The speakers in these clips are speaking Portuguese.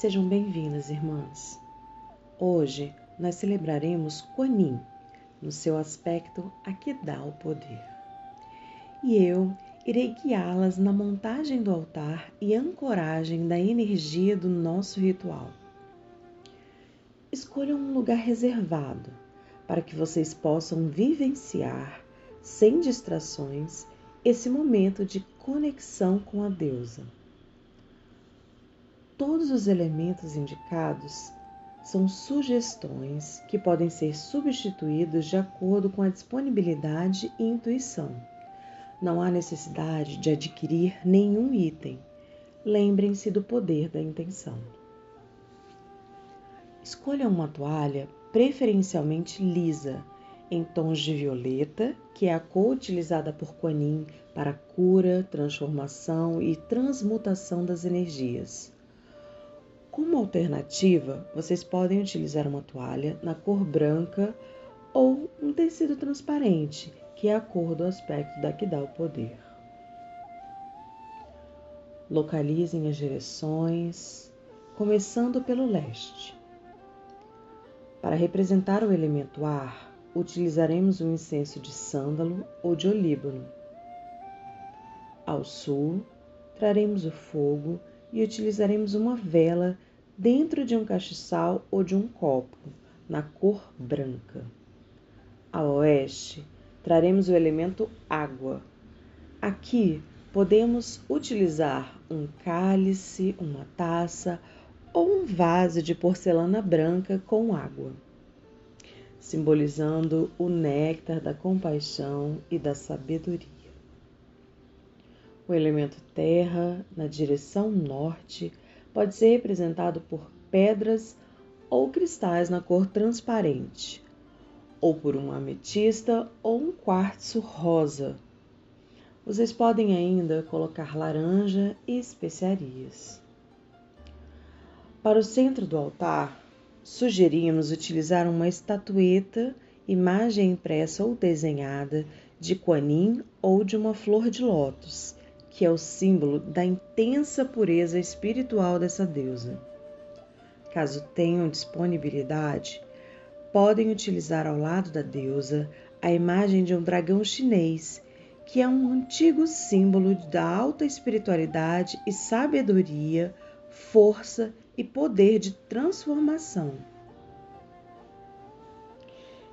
Sejam bem-vindas, irmãs. Hoje nós celebraremos Quanin, no seu aspecto a que dá o poder. E eu irei guiá-las na montagem do altar e ancoragem da energia do nosso ritual. Escolham um lugar reservado para que vocês possam vivenciar, sem distrações, esse momento de conexão com a deusa. Todos os elementos indicados são sugestões que podem ser substituídos de acordo com a disponibilidade e intuição. Não há necessidade de adquirir nenhum item. Lembrem-se do poder da intenção. Escolha uma toalha preferencialmente lisa, em tons de violeta, que é a cor utilizada por Kuan para cura, transformação e transmutação das energias. Como alternativa, vocês podem utilizar uma toalha na cor branca ou um tecido transparente, que é a cor do aspecto da que dá o poder. Localizem as direções, começando pelo leste. Para representar o elemento ar, utilizaremos um incenso de sândalo ou de olíbano. Ao sul, traremos o fogo e utilizaremos uma vela dentro de um castiçal ou de um copo, na cor branca. Ao oeste, traremos o elemento água. Aqui podemos utilizar um cálice, uma taça ou um vaso de porcelana branca com água, simbolizando o néctar da compaixão e da sabedoria. O elemento terra, na direção norte, pode ser representado por pedras ou cristais na cor transparente, ou por uma ametista ou um quartzo rosa. Vocês podem ainda colocar laranja e especiarias. Para o centro do altar, sugerimos utilizar uma estatueta, imagem impressa ou desenhada de Kuan ou de uma flor de lótus, que é o símbolo da intensa pureza espiritual dessa deusa. Caso tenham disponibilidade, podem utilizar ao lado da deusa a imagem de um dragão chinês, que é um antigo símbolo da alta espiritualidade e sabedoria, força e poder de transformação.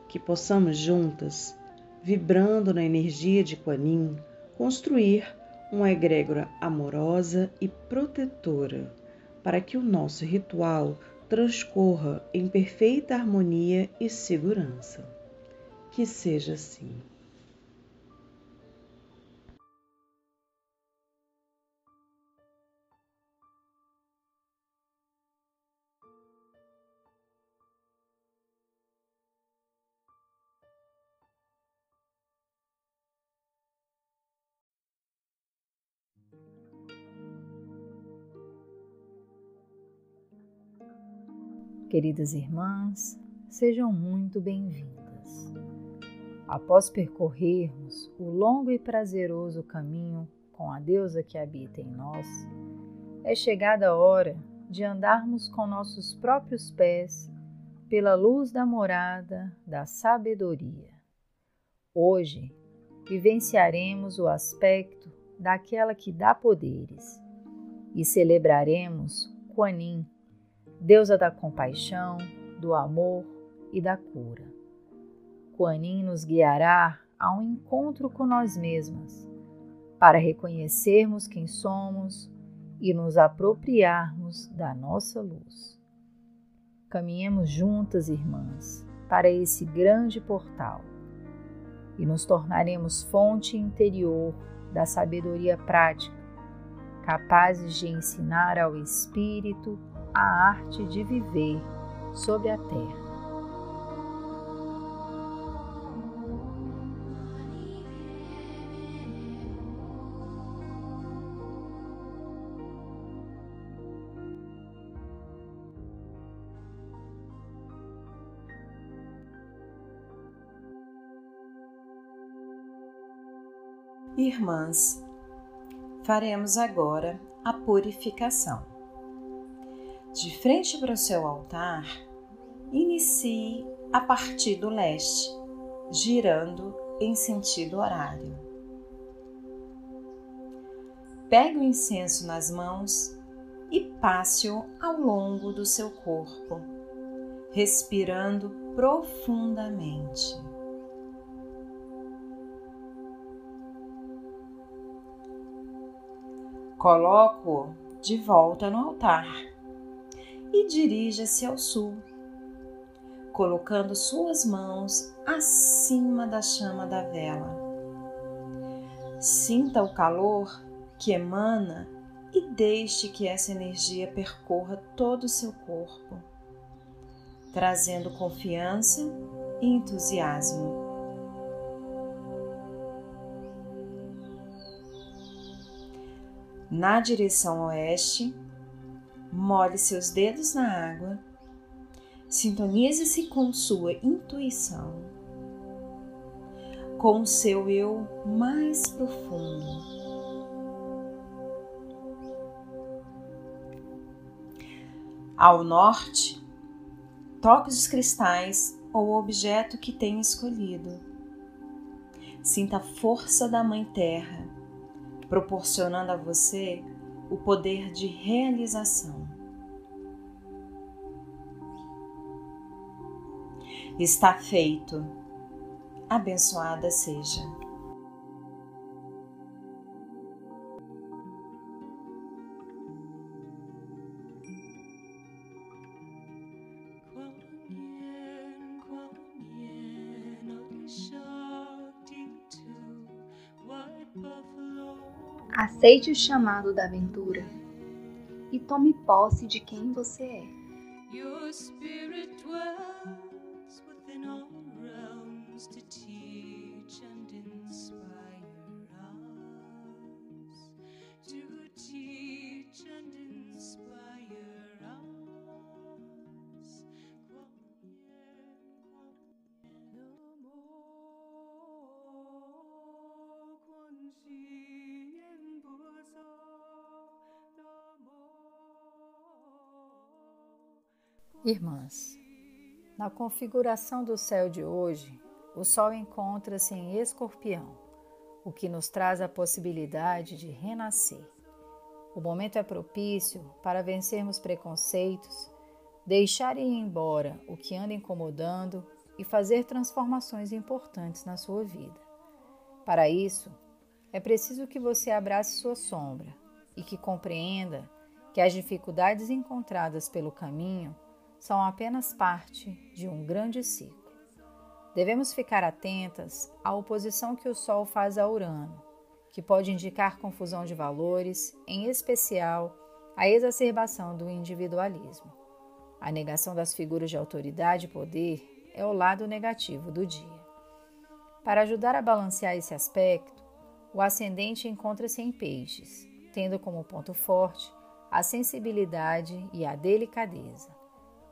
Que possamos juntas, vibrando na energia de Kuan construir uma egrégora amorosa e protetora, para que o nosso ritual transcorra em perfeita harmonia e segurança. Que seja assim. Queridas irmãs, sejam muito bem-vindas. Após percorrermos o longo e prazeroso caminho com a deusa que habita em nós, é chegada a hora de andarmos com nossos próprios pés pela luz da morada da sabedoria. Hoje vivenciaremos o aspecto daquela que dá poderes e celebraremos Kuan deusa da compaixão, do amor e da cura. Kuan Yin nos guiará a um encontro com nós mesmas, para reconhecermos quem somos e nos apropriarmos da nossa luz. Caminhemos juntas, irmãs, para esse grande portal e nos tornaremos fonte interior da sabedoria prática, capazes de ensinar ao espírito a arte de viver sobre a terra. Irmãs, faremos agora a purificação. De frente para o seu altar, inicie a partir do leste, girando em sentido horário. Pegue o incenso nas mãos e passe-o ao longo do seu corpo, respirando profundamente. Coloco-o de volta no altar e dirija-se ao sul, colocando suas mãos acima da chama da vela. Sinta o calor que emana e deixe que essa energia percorra todo o seu corpo, trazendo confiança e entusiasmo. Na direção oeste, molhe seus dedos na água, sintonize-se com sua intuição, com o seu eu mais profundo. Ao norte, toque os cristais ou o objeto que tenha escolhido. Sinta a força da Mãe Terra, proporcionando a você o poder de realização. Está feito. Abençoada seja. Aceite o chamado da aventura e tome posse de quem você é. Irmãs, na configuração do céu de hoje, o Sol encontra-se em Escorpião, o que nos traz a possibilidade de renascer. O momento é propício para vencermos preconceitos, deixar ir embora o que anda incomodando e fazer transformações importantes na sua vida. Para isso, é preciso que você abrace sua sombra e que compreenda que as dificuldades encontradas pelo caminho são apenas parte de um grande ciclo. Devemos ficar atentas à oposição que o Sol faz a Urano, que pode indicar confusão de valores, em especial a exacerbação do individualismo. A negação das figuras de autoridade e poder é o lado negativo do dia. Para ajudar a balancear esse aspecto, o ascendente encontra-se em peixes, tendo como ponto forte a sensibilidade e a delicadeza.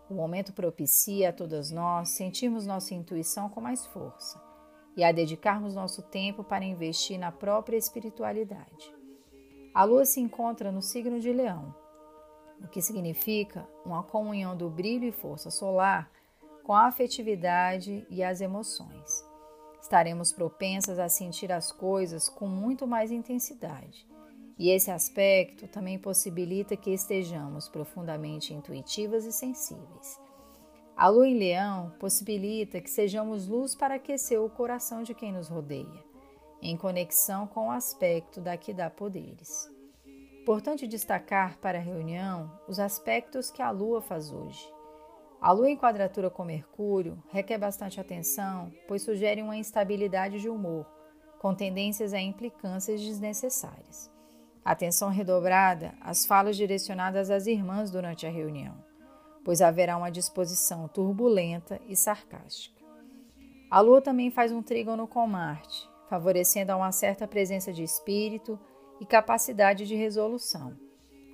O momento propicia a todas nós sentirmos nossa intuição com mais força e a dedicarmos nosso tempo para investir na própria espiritualidade. A lua se encontra no signo de Leão, o que significa uma comunhão do brilho e força solar com a afetividade e as emoções. Estaremos propensas a sentir as coisas com muito mais intensidade e esse aspecto também possibilita que estejamos profundamente intuitivas e sensíveis. A lua em leão possibilita que sejamos luz para aquecer o coração de quem nos rodeia, em conexão com o aspecto da que dá poderes. Importante destacar para a reunião os aspectos que a lua faz hoje. A lua em quadratura com Mercúrio requer bastante atenção, pois sugere uma instabilidade de humor, com tendências a implicâncias desnecessárias. Atenção redobrada às falas direcionadas às irmãs durante a reunião, pois haverá uma disposição turbulenta e sarcástica. A Lua também faz um trígono com Marte, favorecendo uma certa presença de espírito e capacidade de resolução,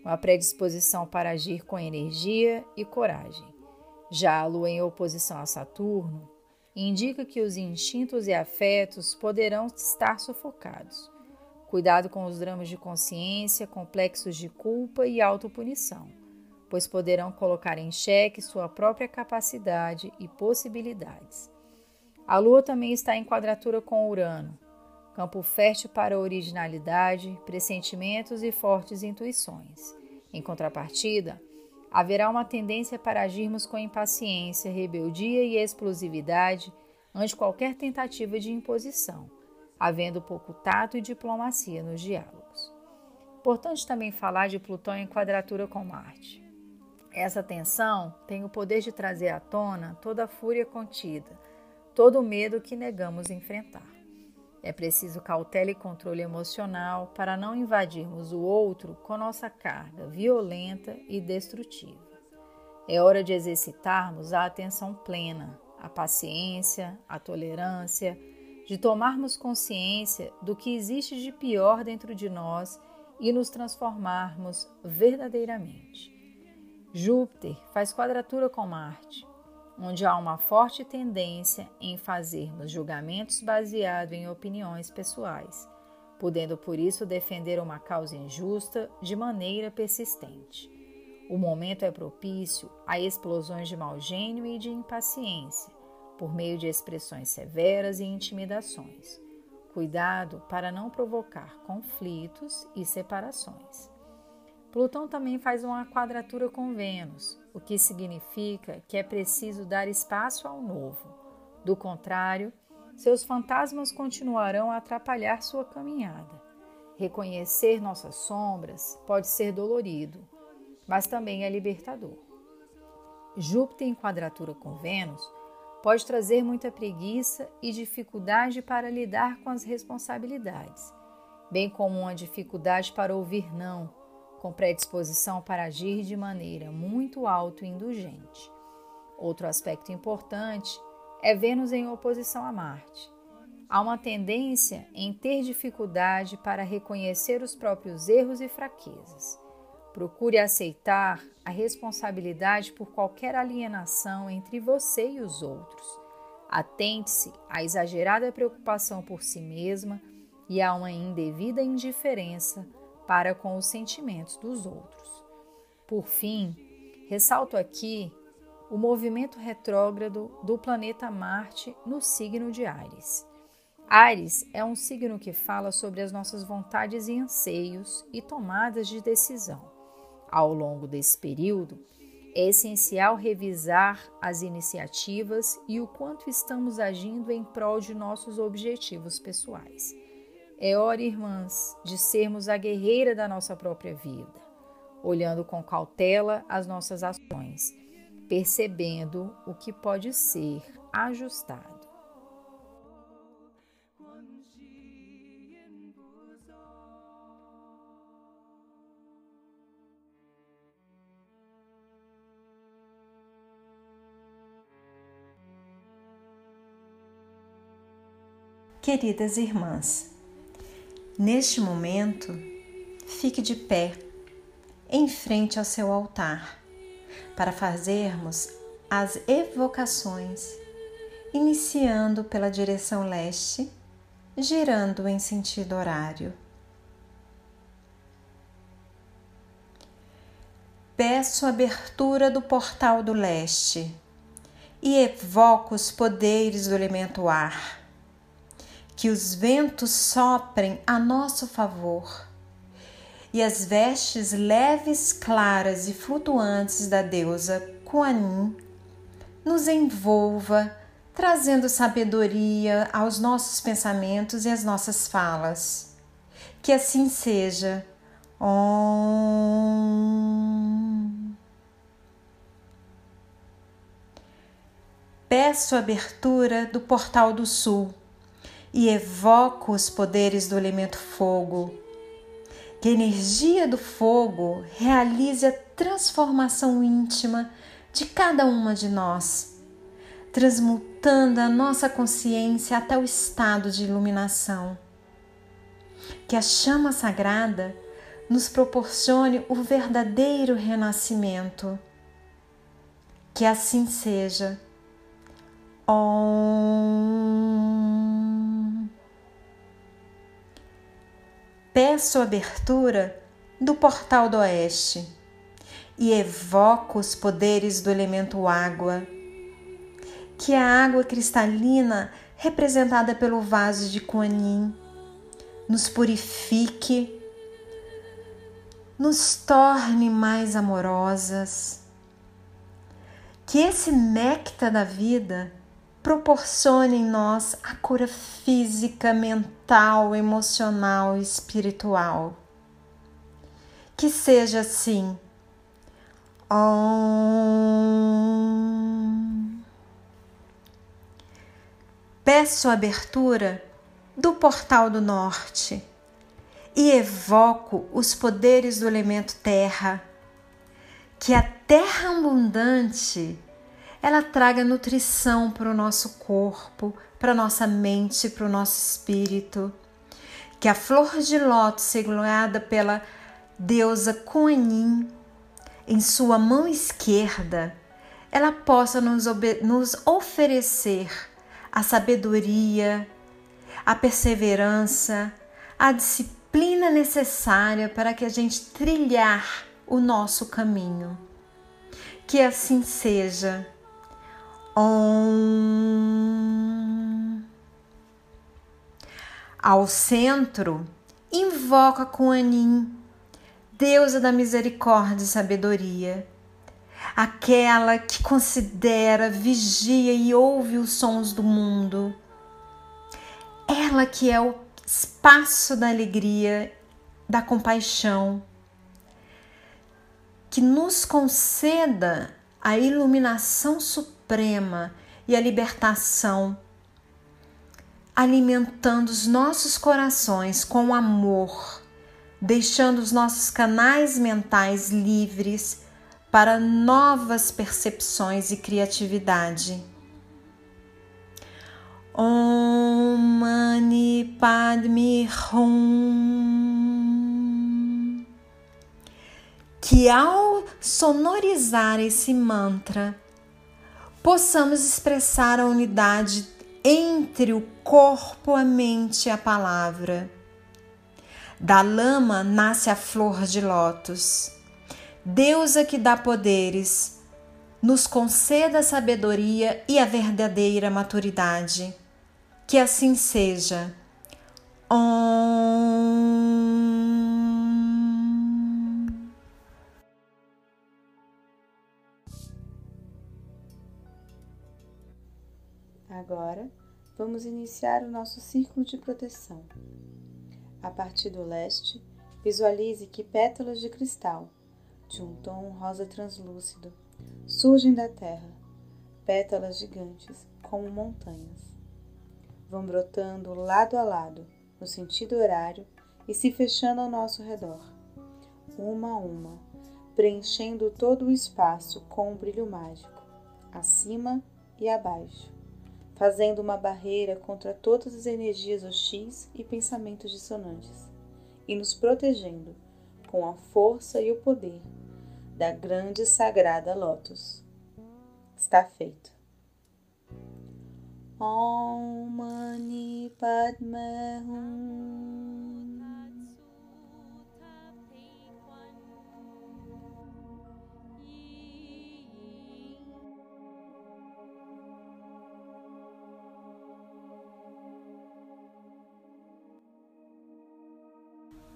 uma predisposição para agir com energia e coragem. Já a Lua em oposição a Saturno indica que os instintos e afetos poderão estar sufocados Cuidado com os dramas de consciência, complexos de culpa e autopunição, pois poderão colocar em xeque sua própria capacidade e possibilidades. A Lua também está em quadratura com Urano, campo fértil para originalidade, pressentimentos e fortes intuições. Em contrapartida, haverá uma tendência para agirmos com impaciência, rebeldia e explosividade ante qualquer tentativa de imposição, havendo pouco tato e diplomacia nos diálogos. Importante também falar de Plutão em quadratura com Marte. Essa tensão tem o poder de trazer à tona toda a fúria contida, todo o medo que negamos enfrentar. É preciso cautela e controle emocional para não invadirmos o outro com nossa carga violenta e destrutiva. É hora de exercitarmos a atenção plena, a paciência, a tolerância, de tomarmos consciência do que existe de pior dentro de nós e nos transformarmos verdadeiramente. Júpiter faz quadratura com Marte, onde há uma forte tendência em fazermos julgamentos baseados em opiniões pessoais, podendo por isso defender uma causa injusta de maneira persistente. O momento é propício a explosões de mau gênio e de impaciência, por meio de expressões severas e intimidações. Cuidado para não provocar conflitos e separações. Plutão também faz uma quadratura com Vênus, o que significa que é preciso dar espaço ao novo. Do contrário, seus fantasmas continuarão a atrapalhar sua caminhada. Reconhecer nossas sombras pode ser dolorido, mas também é libertador. Júpiter em quadratura com Vênus pode trazer muita preguiça e dificuldade para lidar com as responsabilidades, bem como uma dificuldade para ouvir não com predisposição para agir de maneira muito autoindulgente. Outro aspecto importante é Vênus em oposição a Marte. Há uma tendência em ter dificuldade para reconhecer os próprios erros e fraquezas. Procure aceitar a responsabilidade por qualquer alienação entre você e os outros. Atente-se à exagerada preocupação por si mesma e a uma indevida indiferença para com os sentimentos dos outros. Por fim, ressalto aqui o movimento retrógrado do planeta Marte no signo de Ares. Ares é um signo que fala sobre as nossas vontades e anseios e tomadas de decisão. Ao longo desse período, é essencial revisar as iniciativas e o quanto estamos agindo em prol de nossos objetivos pessoais. É hora, irmãs, de sermos a guerreira da nossa própria vida, olhando com cautela as nossas ações, percebendo o que pode ser ajustado. Queridas irmãs, Neste momento, fique de pé em frente ao seu altar para fazermos as evocações, iniciando pela direção leste, girando em sentido horário. Peço abertura do portal do leste e evoco os poderes do elemento ar que os ventos soprem a nosso favor e as vestes leves, claras e flutuantes da deusa Kuan nos envolva, trazendo sabedoria aos nossos pensamentos e às nossas falas. Que assim seja. Om. Peço abertura do portal do sul e evoco os poderes do elemento fogo. Que a energia do fogo realize a transformação íntima de cada uma de nós, transmutando a nossa consciência até o estado de iluminação. Que a chama sagrada nos proporcione o verdadeiro renascimento. Que assim seja. Om. Peço abertura do portal do oeste e evoco os poderes do elemento água. Que a água cristalina, representada pelo vaso de Kuan Yin, nos purifique, nos torne mais amorosas. Que esse néctar da vida proporcione em nós a cura física, mental, emocional e espiritual. Que seja assim. Om. Peço a abertura do portal do norte e evoco os poderes do elemento terra. Que a terra abundante ela traga nutrição para o nosso corpo, para nossa mente, para o nosso espírito. Que a flor de lótus, segurada pela deusa Kuan em sua mão esquerda, ela possa nos, nos oferecer a sabedoria, a perseverança, a disciplina necessária para que a gente trilhar o nosso caminho. Que assim seja. Om. Ao centro, invoca Kuan deusa da misericórdia e sabedoria, aquela que considera, vigia e ouve os sons do mundo, ela que é o espaço da alegria, da compaixão, que nos conceda a iluminação suprema suprema e a libertação, alimentando os nossos corações com amor, deixando os nossos canais mentais livres para novas percepções e criatividade. Om Mani Padme Hum. Que ao sonorizar esse mantra, possamos expressar a unidade entre o corpo, a mente e a palavra. Da lama nasce a flor de lótus. Deusa que dá poderes, nos conceda a sabedoria e a verdadeira maturidade. Que assim seja. Om. Agora, vamos iniciar o nosso círculo de proteção. A partir do leste, visualize que pétalas de cristal, de um tom rosa translúcido, surgem da terra, pétalas gigantes, como montanhas. Vão brotando lado a lado, no sentido horário, e se fechando ao nosso redor, uma a uma, preenchendo todo o espaço com um brilho mágico, acima e abaixo fazendo uma barreira contra todas as energias hostis e pensamentos dissonantes, e nos protegendo com a força e o poder da grande e sagrada Lótus. Está feito. Om Mani Padme Hum.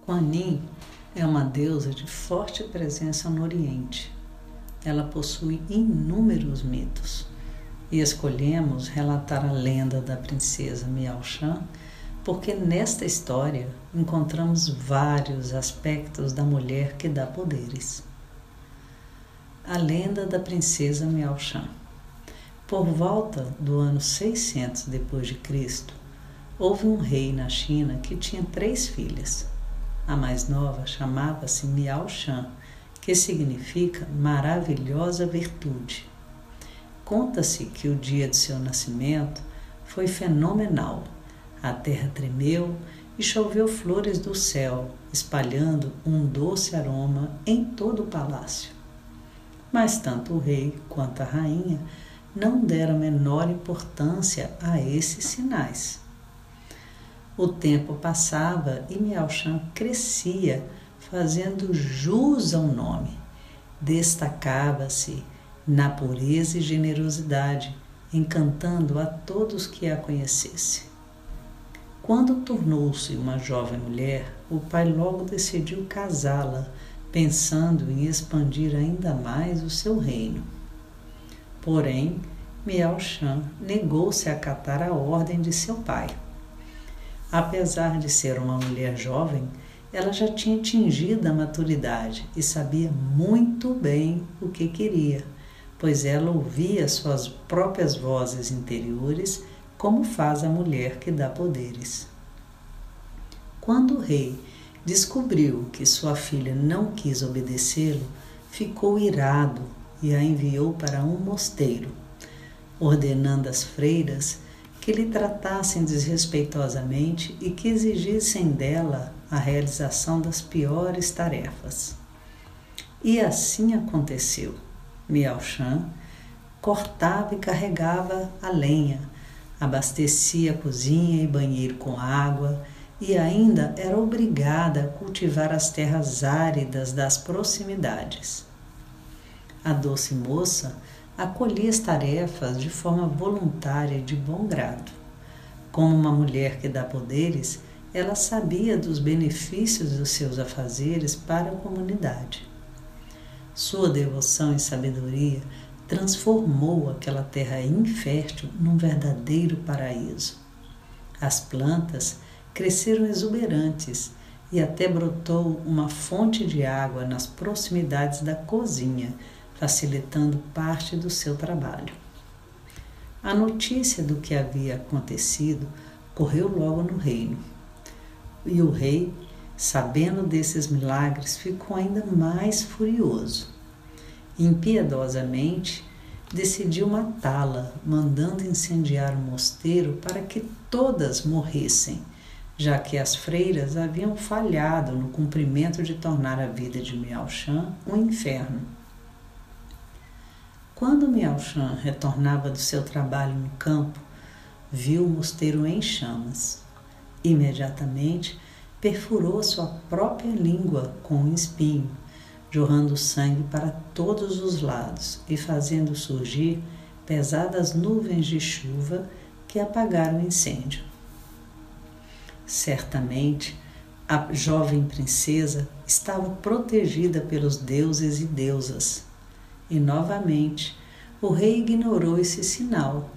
Kuan Yin é uma deusa de forte presença no Oriente. Ela possui inúmeros mitos e escolhemos relatar a lenda da princesa Miao Shan porque nesta história encontramos vários aspectos da mulher que dá poderes. A lenda da princesa Miao Shan. Por volta do ano 600 depois de Cristo, houve um rei na China que tinha três filhas. A mais nova chamava-se Miao Shan, que significa maravilhosa virtude. Conta-se que o dia de seu nascimento foi fenomenal. A terra tremeu e choveu flores do céu, espalhando um doce aroma em todo o palácio. Mas tanto o rei quanto a rainha não deram menor importância a esses sinais. O tempo passava e Miao crescia, fazendo jus ao nome. destacava-se na pureza e generosidade, encantando a todos que a conhecessem. Quando tornou-se uma jovem mulher, o pai logo decidiu casá-la, pensando em expandir ainda mais o seu reino. Porém, Miao Shan negou-se a acatar a ordem de seu pai. Apesar de ser uma mulher jovem, ela já tinha atingido a maturidade e sabia muito bem o que queria, pois ela ouvia suas próprias vozes interiores, como faz a mulher que dá poderes. Quando o rei descobriu que sua filha não quis obedecê-lo, ficou irado e a enviou para um mosteiro, ordenando às freiras que lhe tratassem desrespeitosamente e que exigissem dela a realização das piores tarefas. E assim aconteceu. Miao Shan cortava e carregava a lenha, abastecia a cozinha e banheiro com água e ainda era obrigada a cultivar as terras áridas das proximidades. A doce moça acolhia as tarefas de forma voluntária e de bom grado. Como uma mulher que dá poderes, ela sabia dos benefícios dos seus afazeres para a comunidade. Sua devoção e sabedoria transformou aquela terra infértil num verdadeiro paraíso. As plantas cresceram exuberantes e até brotou uma fonte de água nas proximidades da cozinha, facilitando parte do seu trabalho. A notícia do que havia acontecido correu logo no reino e o rei, sabendo desses milagres, ficou ainda mais furioso. Impiedosamente, decidiu matá-la, mandando incendiar o mosteiro para que todas morressem, já que as freiras haviam falhado no cumprimento de tornar a vida de Miao Shan um inferno. Quando Miao Shan retornava do seu trabalho no campo, viu o mosteiro em chamas. Imediatamente perfurou sua própria língua com um espinho, jorrando sangue para todos os lados e fazendo surgir pesadas nuvens de chuva que apagaram o incêndio. Certamente, a jovem princesa estava protegida pelos deuses e deusas. E novamente, o rei ignorou esse sinal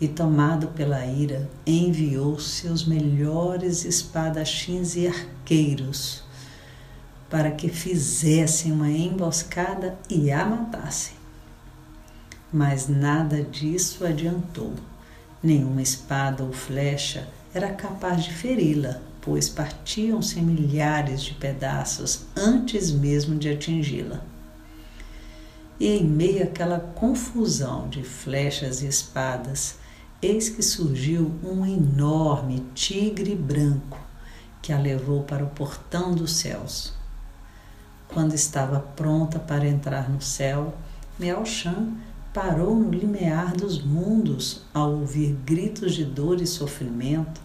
e, tomado pela ira, enviou seus melhores espadachins e arqueiros para que fizessem uma emboscada e a matassem. Mas nada disso adiantou. Nenhuma espada ou flecha era capaz de feri-la, pois partiam-se milhares de pedaços antes mesmo de atingi-la. E em meio àquela confusão de flechas e espadas, eis que surgiu um enorme tigre branco que a levou para o portão dos céus. Quando estava pronta para entrar no céu, Miao-Shan parou no limiar dos mundos ao ouvir gritos de dor e sofrimento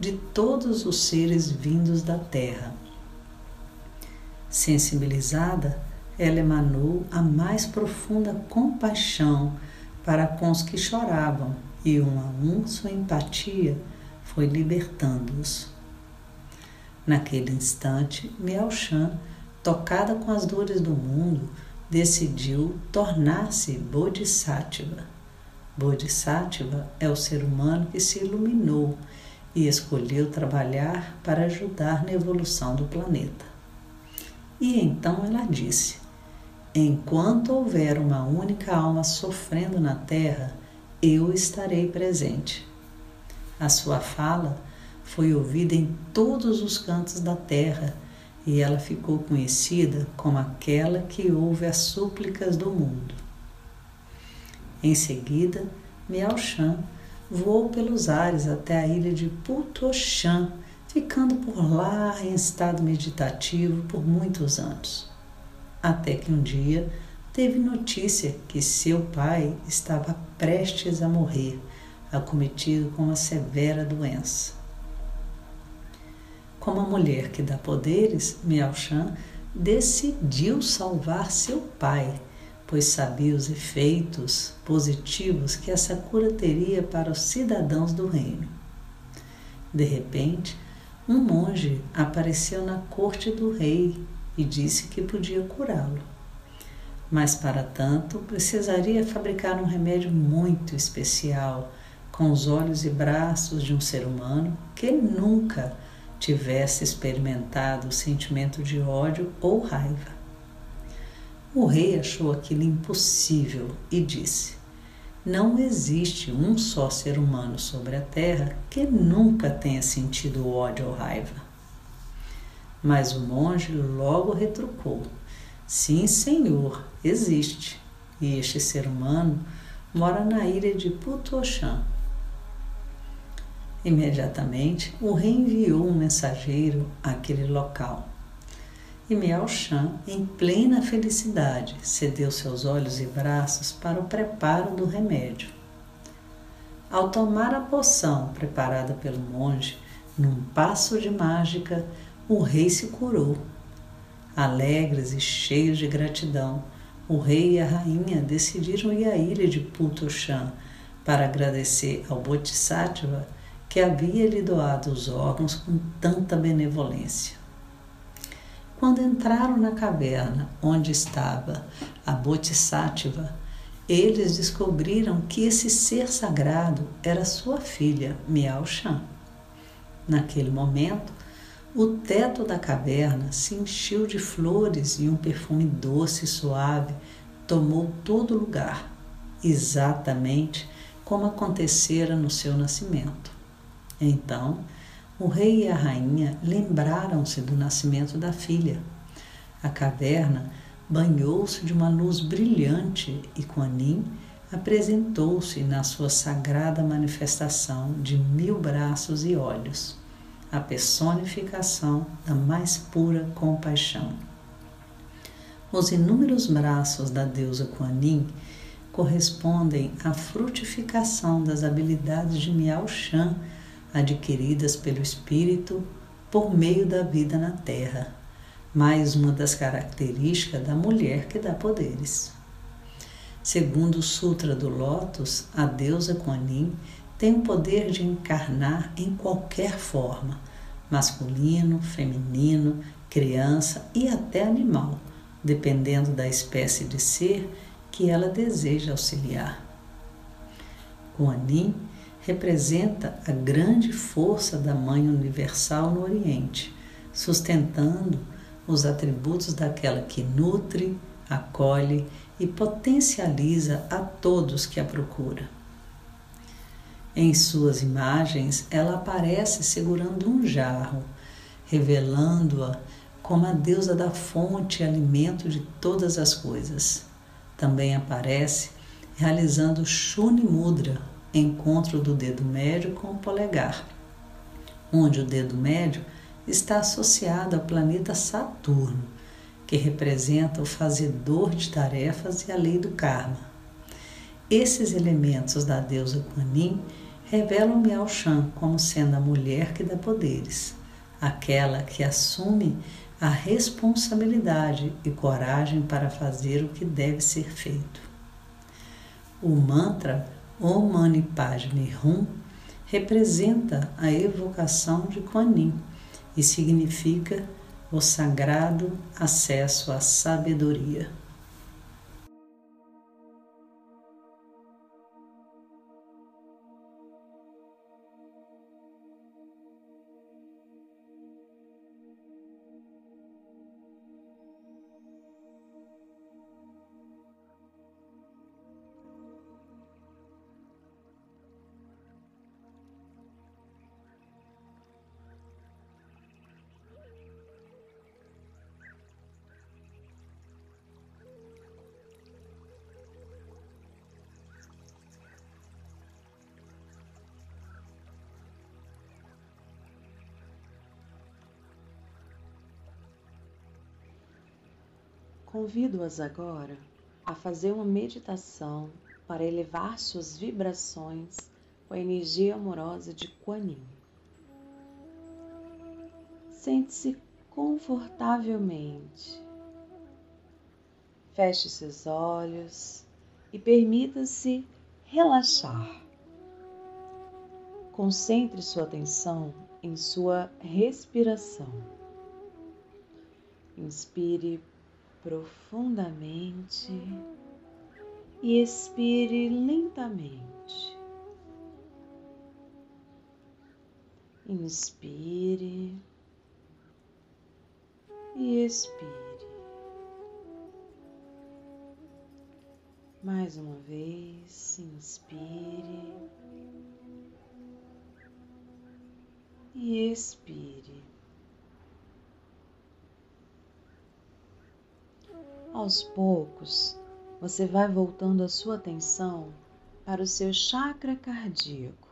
de todos os seres vindos da terra. Sensibilizada, ela emanou a mais profunda compaixão para com os que choravam e um a um sua empatia foi libertando-os. Naquele instante, Miao Shan, tocada com as dores do mundo, decidiu tornar-se Bodhisattva. Bodhisattva é o ser humano que se iluminou e escolheu trabalhar para ajudar na evolução do planeta. E então ela disse: Enquanto houver uma única alma sofrendo na Terra, eu estarei presente. A sua fala foi ouvida em todos os cantos da terra e ela ficou conhecida como aquela que ouve as súplicas do mundo. Em seguida, Miao Shan voou pelos ares até a ilha de Putoshan, ficando por lá em estado meditativo por muitos anos. Até que um dia teve notícia que seu pai estava prestes a morrer, acometido com uma severa doença. Como a mulher que dá poderes, Miao Shan decidiu salvar seu pai, pois sabia os efeitos positivos que essa cura teria para os cidadãos do reino. De repente, um monge apareceu na corte do rei e disse que podia curá-lo. Mas para tanto precisaria fabricar um remédio muito especial, com os olhos e braços de um ser humano que nunca tivesse experimentado o sentimento de ódio ou raiva. O rei achou aquilo impossível e disse: Não existe um só ser humano sobre a terra que nunca tenha sentido ódio ou raiva. Mas o monge logo retrucou: Sim, senhor, existe. E este ser humano mora na ilha de Putoshan, Imediatamente, o rei enviou um mensageiro àquele local. E Miao Shan, em plena felicidade, cedeu seus olhos e braços para o preparo do remédio. Ao tomar a poção preparada pelo monge, num passo de mágica, o rei se curou. Alegres e cheios de gratidão, o rei e a rainha decidiram ir à ilha de Putoshan para agradecer ao Bodhisattva que havia lhe doado os órgãos com tanta benevolência. Quando entraram na caverna onde estava a Bodhisattva, eles descobriram que esse ser sagrado era sua filha, Miao Shan. Naquele momento, o teto da caverna se encheu de flores e um perfume doce e suave tomou todo lugar, exatamente como acontecera no seu nascimento. Então, o rei e a rainha lembraram-se do nascimento da filha. A caverna banhou-se de uma luz brilhante e Kuan apresentou-se na sua sagrada manifestação de mil braços e olhos, a personificação da mais pura compaixão. Os inúmeros braços da deusa Kuan correspondem à frutificação das habilidades de Miao Shan adquiridas pelo Espírito por meio da vida na Terra, mais uma das características da mulher que dá poderes. Segundo o Sutra do Lótus, a deusa Kuan Yin tem o poder de encarnar em qualquer forma, masculino, feminino, criança e até animal, dependendo da espécie de ser que ela deseja auxiliar. Kuan Yin representa a grande força da Mãe Universal no Oriente, sustentando os atributos daquela que nutre, acolhe e potencializa a todos que a procura. Em suas imagens, ela aparece segurando um jarro, revelando-a como a deusa da fonte e alimento de todas as coisas. Também aparece realizando Shuni Mudra, encontro do dedo médio com o polegar, onde o dedo médio está associado ao planeta Saturno, que representa o fazedor de tarefas e a lei do karma. Esses elementos da deusa Kuan revelam Miao Shan como sendo a mulher que dá poderes, aquela que assume a responsabilidade e coragem para fazer o que deve ser feito. O mantra Om Mani Padme Hum representa a evocação de Kuan Yin e significa o sagrado acesso à sabedoria. Convido-as agora a fazer uma meditação para elevar suas vibrações com a energia amorosa de Kuan Yin. Sente-se confortavelmente. Feche seus olhos e permita-se relaxar. Concentre sua atenção em sua respiração. Inspire profundamente e expire lentamente. Inspire e expire. Mais uma vez, inspire e expire. Aos poucos, você vai voltando a sua atenção para o seu chakra cardíaco.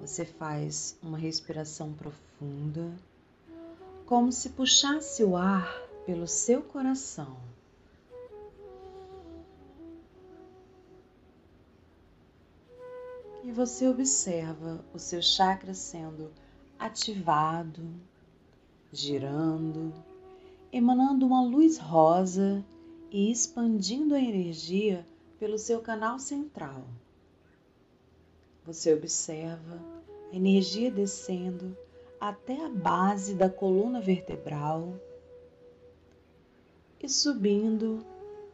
Você faz uma respiração profunda, como se puxasse o ar pelo seu coração. E você observa o seu chakra sendo ativado, girando, emanando uma luz rosa e expandindo a energia pelo seu canal central. Você observa a energia descendo até a base da coluna vertebral e subindo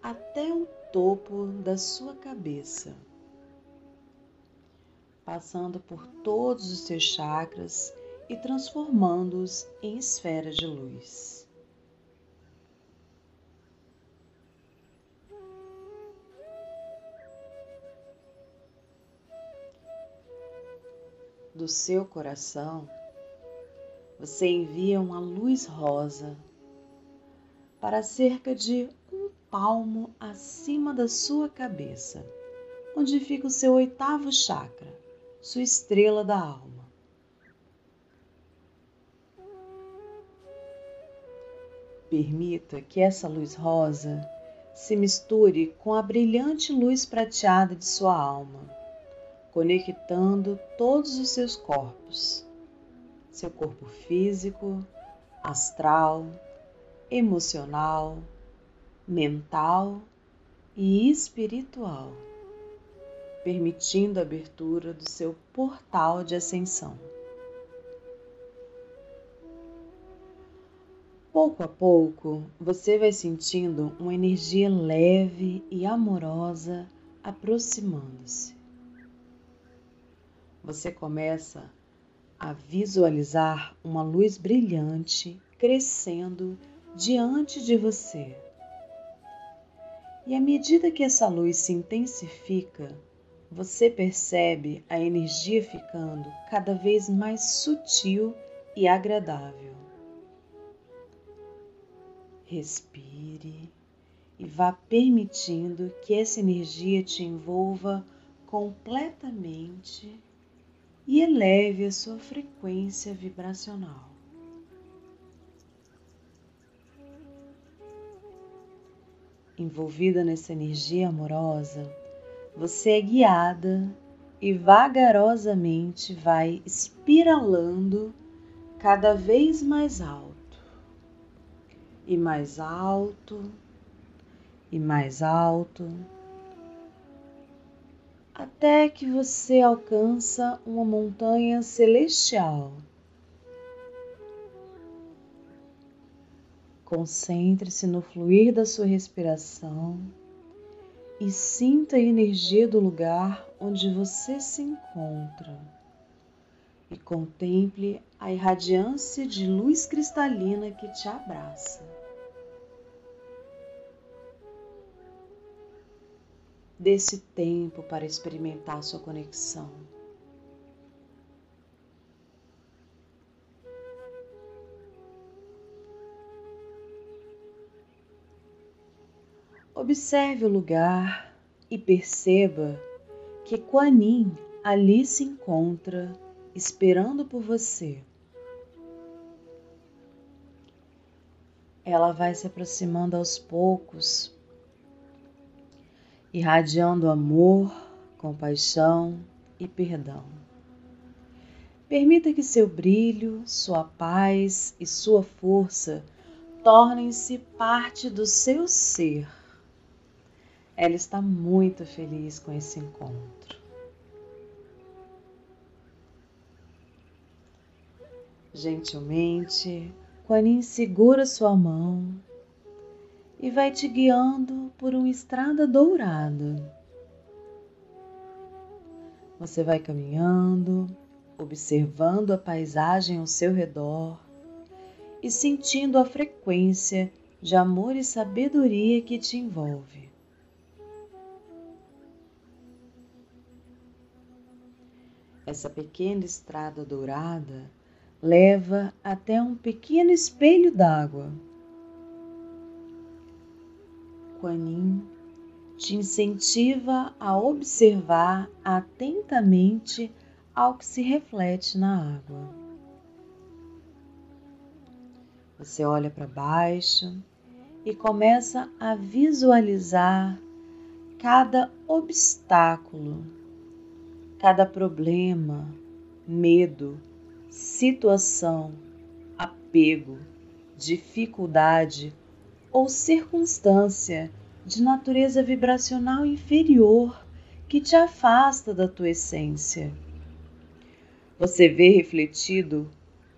até o topo da sua cabeça, passando por todos os seus chakras e transformando-os em esferas de luz. Do seu coração, você envia uma luz rosa para cerca de um palmo acima da sua cabeça, onde fica o seu oitavo chakra, sua estrela da alma. Permita que essa luz rosa se misture com a brilhante luz prateada de sua alma, conectando todos os seus corpos, seu corpo físico, astral, emocional, mental e espiritual, permitindo a abertura do seu portal de ascensão. Pouco a pouco, você vai sentindo uma energia leve e amorosa aproximando-se. Você começa a visualizar uma luz brilhante crescendo diante de você. E à medida que essa luz se intensifica, você percebe a energia ficando cada vez mais sutil e agradável. Respire e vá permitindo que essa energia te envolva completamente e eleve a sua frequência vibracional. envolvida nessa energia amorosa, você é guiada e vagarosamente vai espiralando cada vez mais alto, e mais alto, e mais alto, até que você alcança uma montanha celestial Concentre-se no fluir da sua respiração e sinta a energia do lugar onde você se encontra. E contemple a irradiância de luz cristalina que te abraça. Desse tempo para experimentar sua conexão. Observe o lugar e perceba que Quanin ali se encontra esperando por você. Ela vai se aproximando aos poucos, irradiando amor, compaixão e perdão. Permita que seu brilho, sua paz e sua força tornem-se parte do seu ser. Ela está muito feliz com esse encontro. Gentilmente, Quanin segura sua mão e vai te guiando por uma estrada dourada. Você vai caminhando, observando a paisagem ao seu redor e sentindo a frequência de amor e sabedoria que te envolve. Essa pequena estrada dourada leva até um pequeno espelho d'água. Quanin te incentiva a observar atentamente ao que se reflete na água. Você olha para baixo e começa a visualizar cada obstáculo, cada problema, medo, situação, apego, dificuldade ou circunstância de natureza vibracional inferior que te afasta da tua essência. Você vê refletido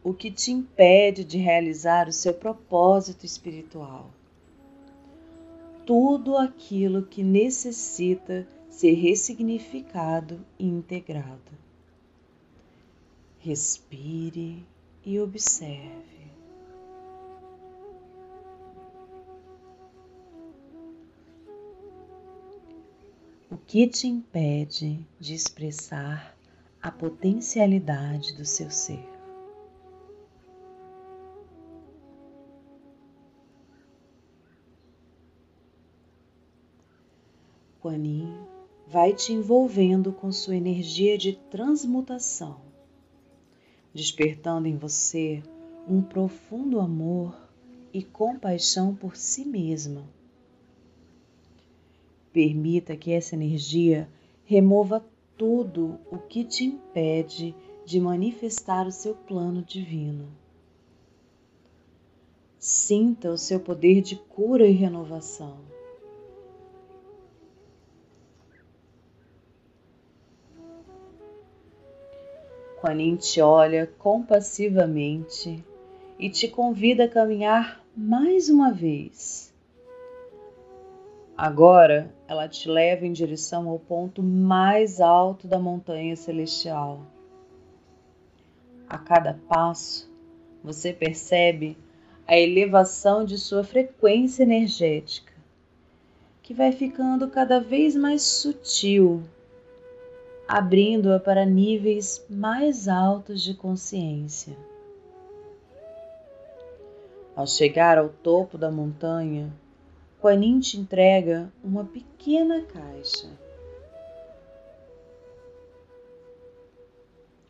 o que te impede de realizar o seu propósito espiritual. Tudo aquilo que necessita ser ressignificado e integrado. Respire e observe. O que te impede de expressar a potencialidade do seu ser? Quanin vai te envolvendo com sua energia de transmutação, despertando em você um profundo amor e compaixão por si mesma Permita que essa energia remova tudo o que te impede de manifestar o seu plano divino. Sinta o seu poder de cura e renovação. Quanin te olha compassivamente e te convida a caminhar mais uma vez Agora ela te leva em direção ao ponto mais alto da montanha celestial. A cada passo, você percebe a elevação de sua frequência energética, que vai ficando cada vez mais sutil, abrindo-a para níveis mais altos de consciência. Ao chegar ao topo da montanha, Quanin te entrega uma pequena caixa.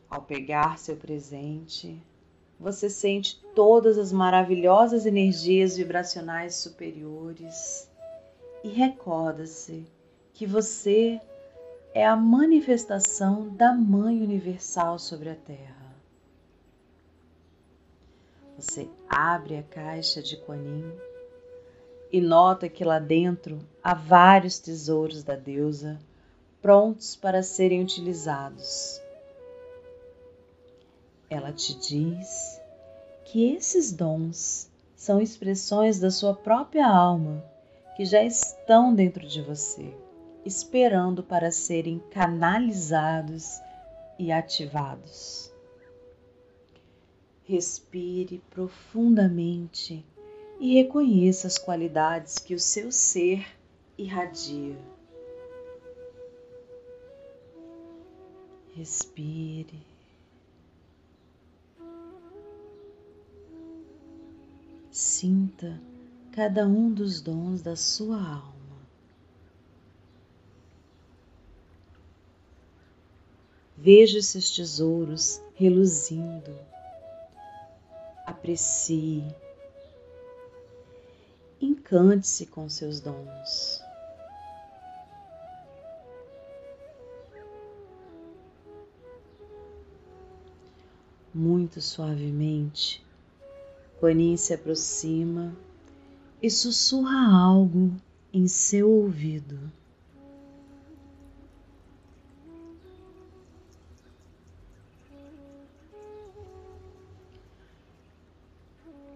Ao pegar seu presente, você sente todas as maravilhosas energias vibracionais superiores e recorda-se que você é a manifestação da Mãe Universal sobre a Terra. Você abre a caixa de Quanin e nota que lá dentro há vários tesouros da deusa prontos para serem utilizados. Ela te diz que esses dons são expressões da sua própria alma que já estão dentro de você, esperando para serem canalizados e ativados. Respire profundamente e reconheça as qualidades que o seu ser irradia. Respire. Sinta cada um dos dons da sua alma. Veja esses tesouros reluzindo. Aprecie encante-se com seus dons. muito suavemente, Quanin se aproxima e sussurra algo em seu ouvido.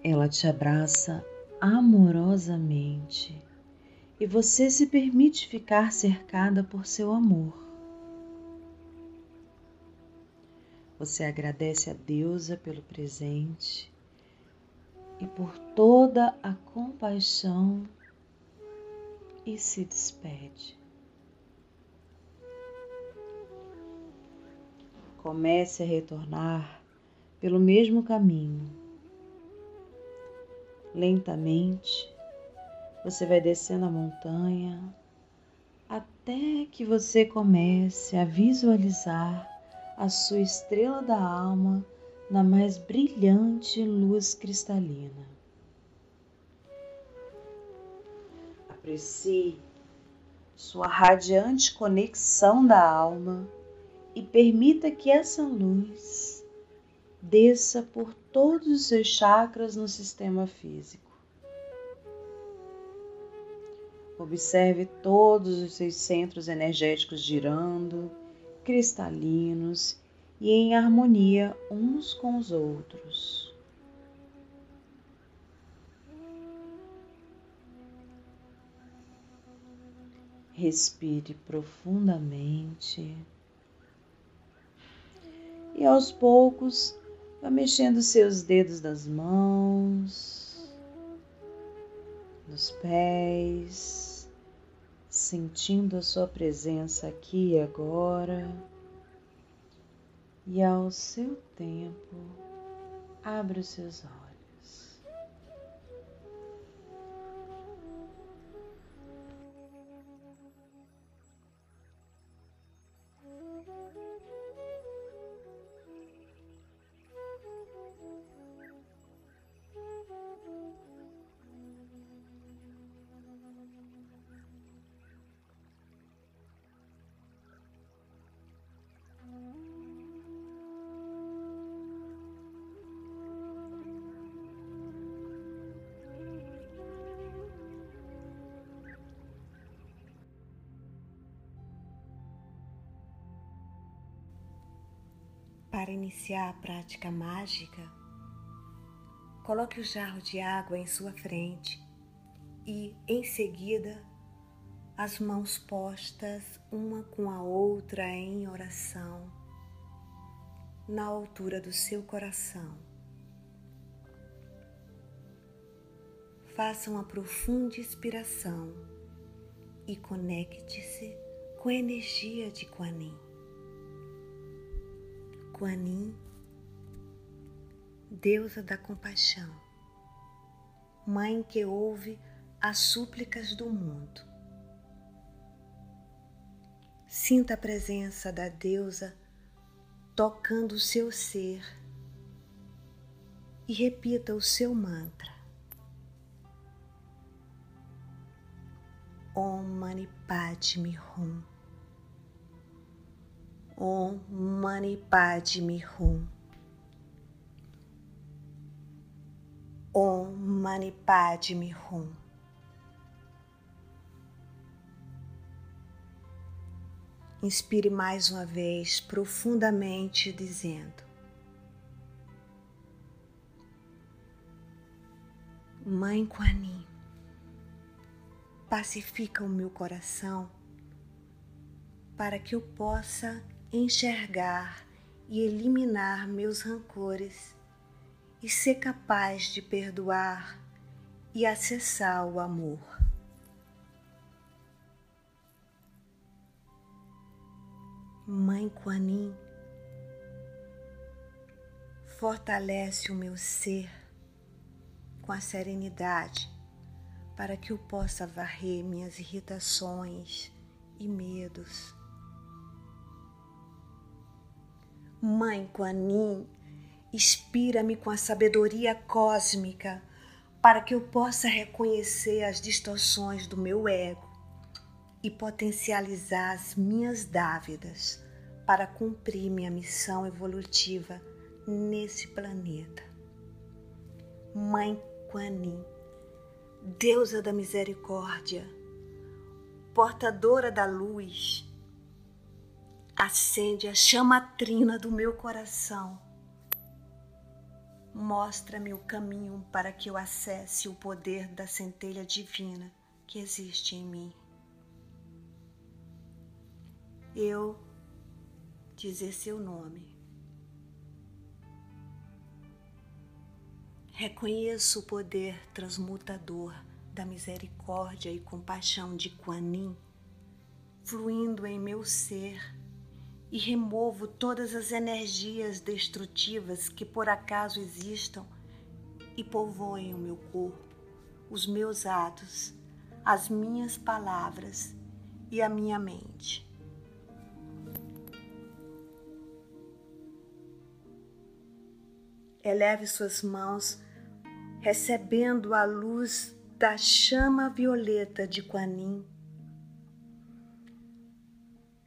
Ela te abraça amorosamente e você se permite ficar cercada por seu amor. Você agradece a deusa pelo presente e por toda a compaixão e se despede. Comece a retornar pelo mesmo caminho. Lentamente, você vai descendo a montanha até que você comece a visualizar a sua estrela da alma na mais brilhante luz cristalina. Aprecie sua radiante conexão da alma e permita que essa luz desça por todos os seus chakras no sistema físico. Observe todos os seus centros energéticos girando, cristalinos e em harmonia uns com os outros. Respire profundamente e aos poucos vá mexendo seus dedos das mãos, dos pés, sentindo a sua presença aqui e agora e ao seu tempo, abra os seus olhos. Para iniciar a prática mágica, coloque o jarro de água em sua frente e, em seguida, as mãos postas uma com a outra em oração, na altura do seu coração. Faça uma profunda inspiração e conecte-se com a energia de Kuan Kuan deusa da compaixão, mãe que ouve as súplicas do mundo. Sinta a presença da deusa tocando o seu ser e repita o seu mantra. Om Mani Padme Hum. Om Mani Padme Hum. Om Mani Padme Hum. Inspire mais uma vez profundamente, dizendo: Mãe Kuan pacifica o meu coração para que eu possa enxergar e eliminar meus rancores e ser capaz de perdoar e acessar o amor. Mãe Kuan fortalece o meu ser com a serenidade para que eu possa varrer minhas irritações e medos Mãe Kuan inspira-me com a sabedoria cósmica para que eu possa reconhecer as distorções do meu ego e potencializar as minhas dávidas para cumprir minha missão evolutiva nesse planeta. Mãe Quanin, deusa da misericórdia, portadora da luz, acende a chama trina do meu coração. Mostra-me o caminho para que eu acesse o poder da centelha divina que existe em mim. Eu dizer seu nome. Reconheço o poder transmutador da misericórdia e compaixão de Kuan fluindo em meu ser e removo todas as energias destrutivas que por acaso existam e povoem o meu corpo, os meus atos, as minhas palavras e a minha mente. Eleve suas mãos, recebendo a luz da chama violeta de Quanin,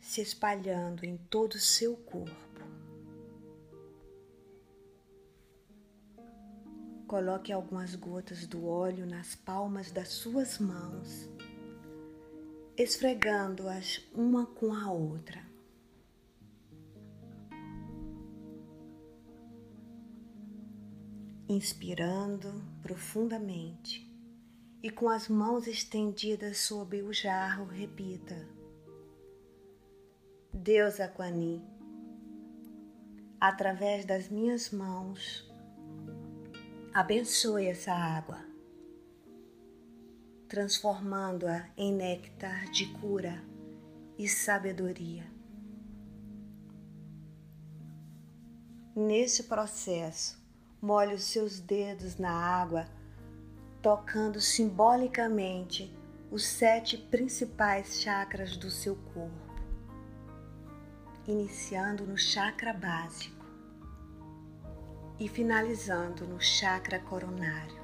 se espalhando em todo o seu corpo. Coloque algumas gotas do óleo nas palmas das suas mãos, esfregando-as uma com a outra. inspirando profundamente e com as mãos estendidas sobre o jarro, repita: Deus Aquani, através das minhas mãos, abençoe essa água, transformando-a em néctar de cura e sabedoria. Nesse processo, molhe os seus dedos na água, tocando simbolicamente os sete principais chakras do seu corpo, iniciando no chakra básico e finalizando no chakra coronário.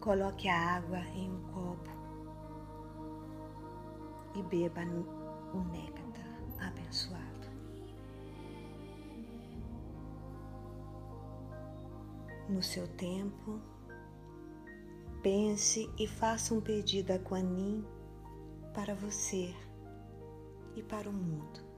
Coloque a água em um e beba o néctar abençoado. No seu tempo, pense e faça um pedido a Quanin para você e para o mundo.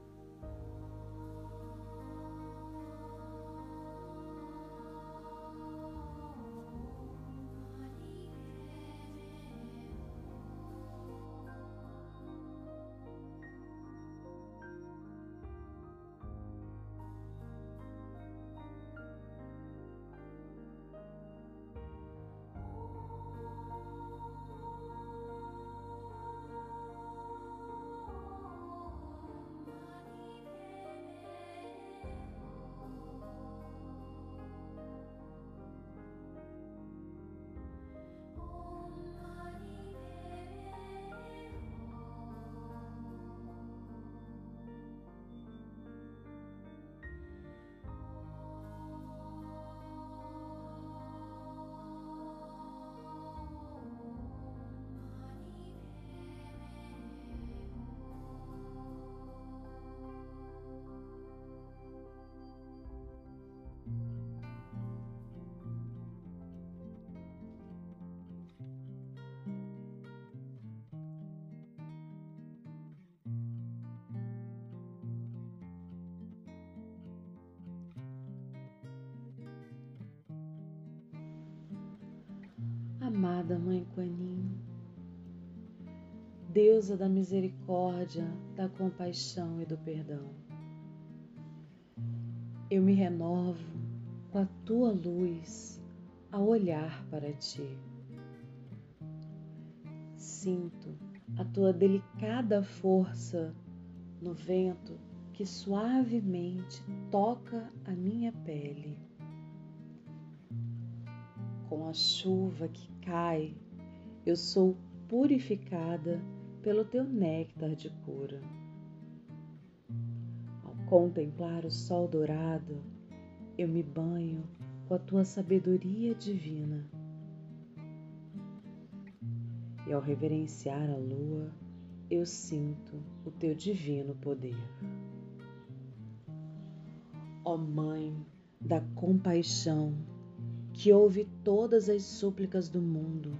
Amada Mãe Quanin, deusa da misericórdia, da compaixão e do perdão, eu me renovo com a tua luz ao olhar para ti. Sinto a tua delicada força no vento que suavemente toca a minha pele com a chuva que cai, eu sou purificada pelo teu néctar de cura. Ao contemplar o sol dourado, eu me banho com a tua sabedoria divina. E ao reverenciar a lua, eu sinto o teu divino poder. Ó Mãe da compaixão, que ouve todas as súplicas do mundo,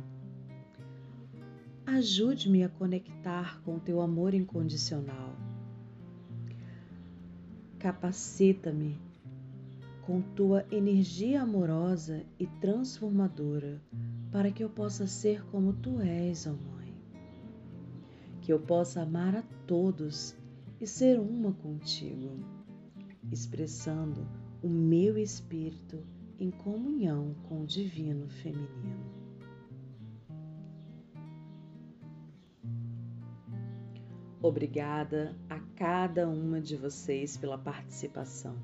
ajude-me a conectar com o teu amor incondicional. Capacita-me com tua energia amorosa e transformadora para que eu possa ser como tu és, ó Mãe. Que eu possa amar a todos e ser uma contigo, expressando o meu espírito em comunhão com o divino feminino. Obrigada a cada uma de vocês pela participação.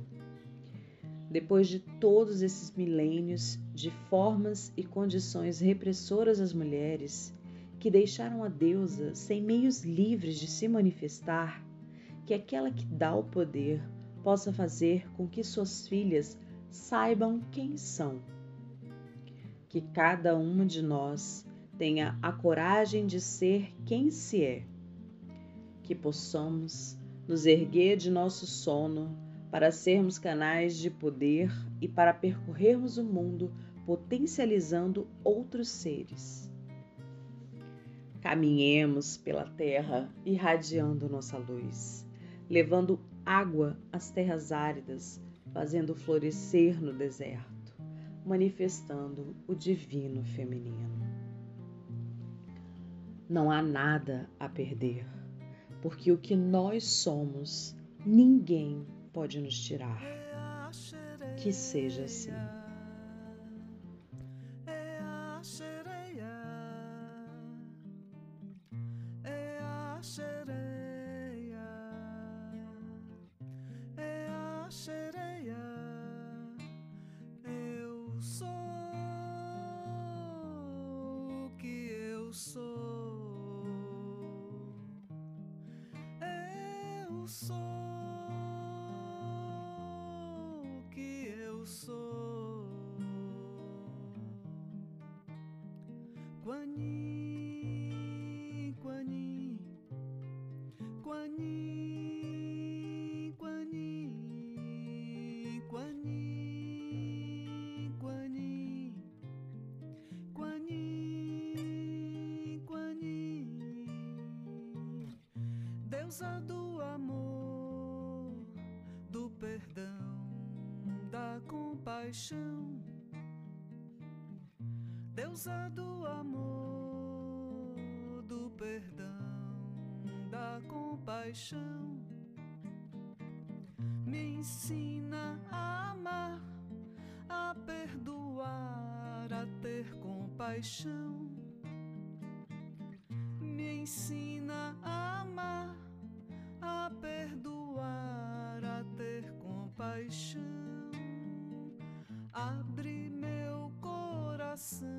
Depois de todos esses milênios de formas e condições repressoras às mulheres, que deixaram a deusa sem meios livres de se manifestar, que aquela que dá o poder possa fazer com que suas filhas saibam quem são. Que cada uma de nós tenha a coragem de ser quem se é que possamos nos erguer de nosso sono para sermos canais de poder e para percorrermos o mundo potencializando outros seres. Caminhemos pela terra irradiando nossa luz, levando água às terras áridas, fazendo florescer no deserto, manifestando o divino feminino. Não há nada a perder porque o que nós somos, ninguém pode nos tirar. Que seja assim. Ensina a amar, a perdoar, a ter compaixão. Me ensina a amar perdoar, a ter compaixão. Abre meu coração,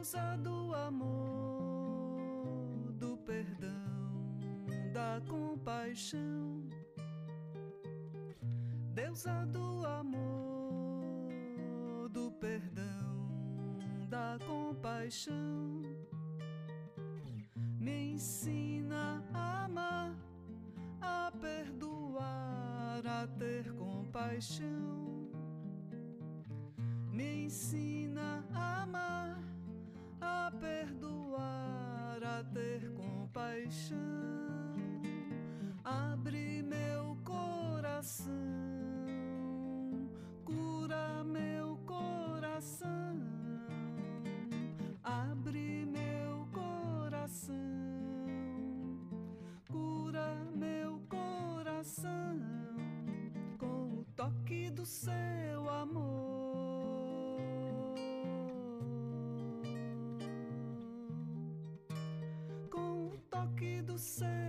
deusa do amor, do perdão, da compaixão, deusa do amor, do perdão, da compaixão. Me ensina a amar, a perdoar, a ter compaixão. Com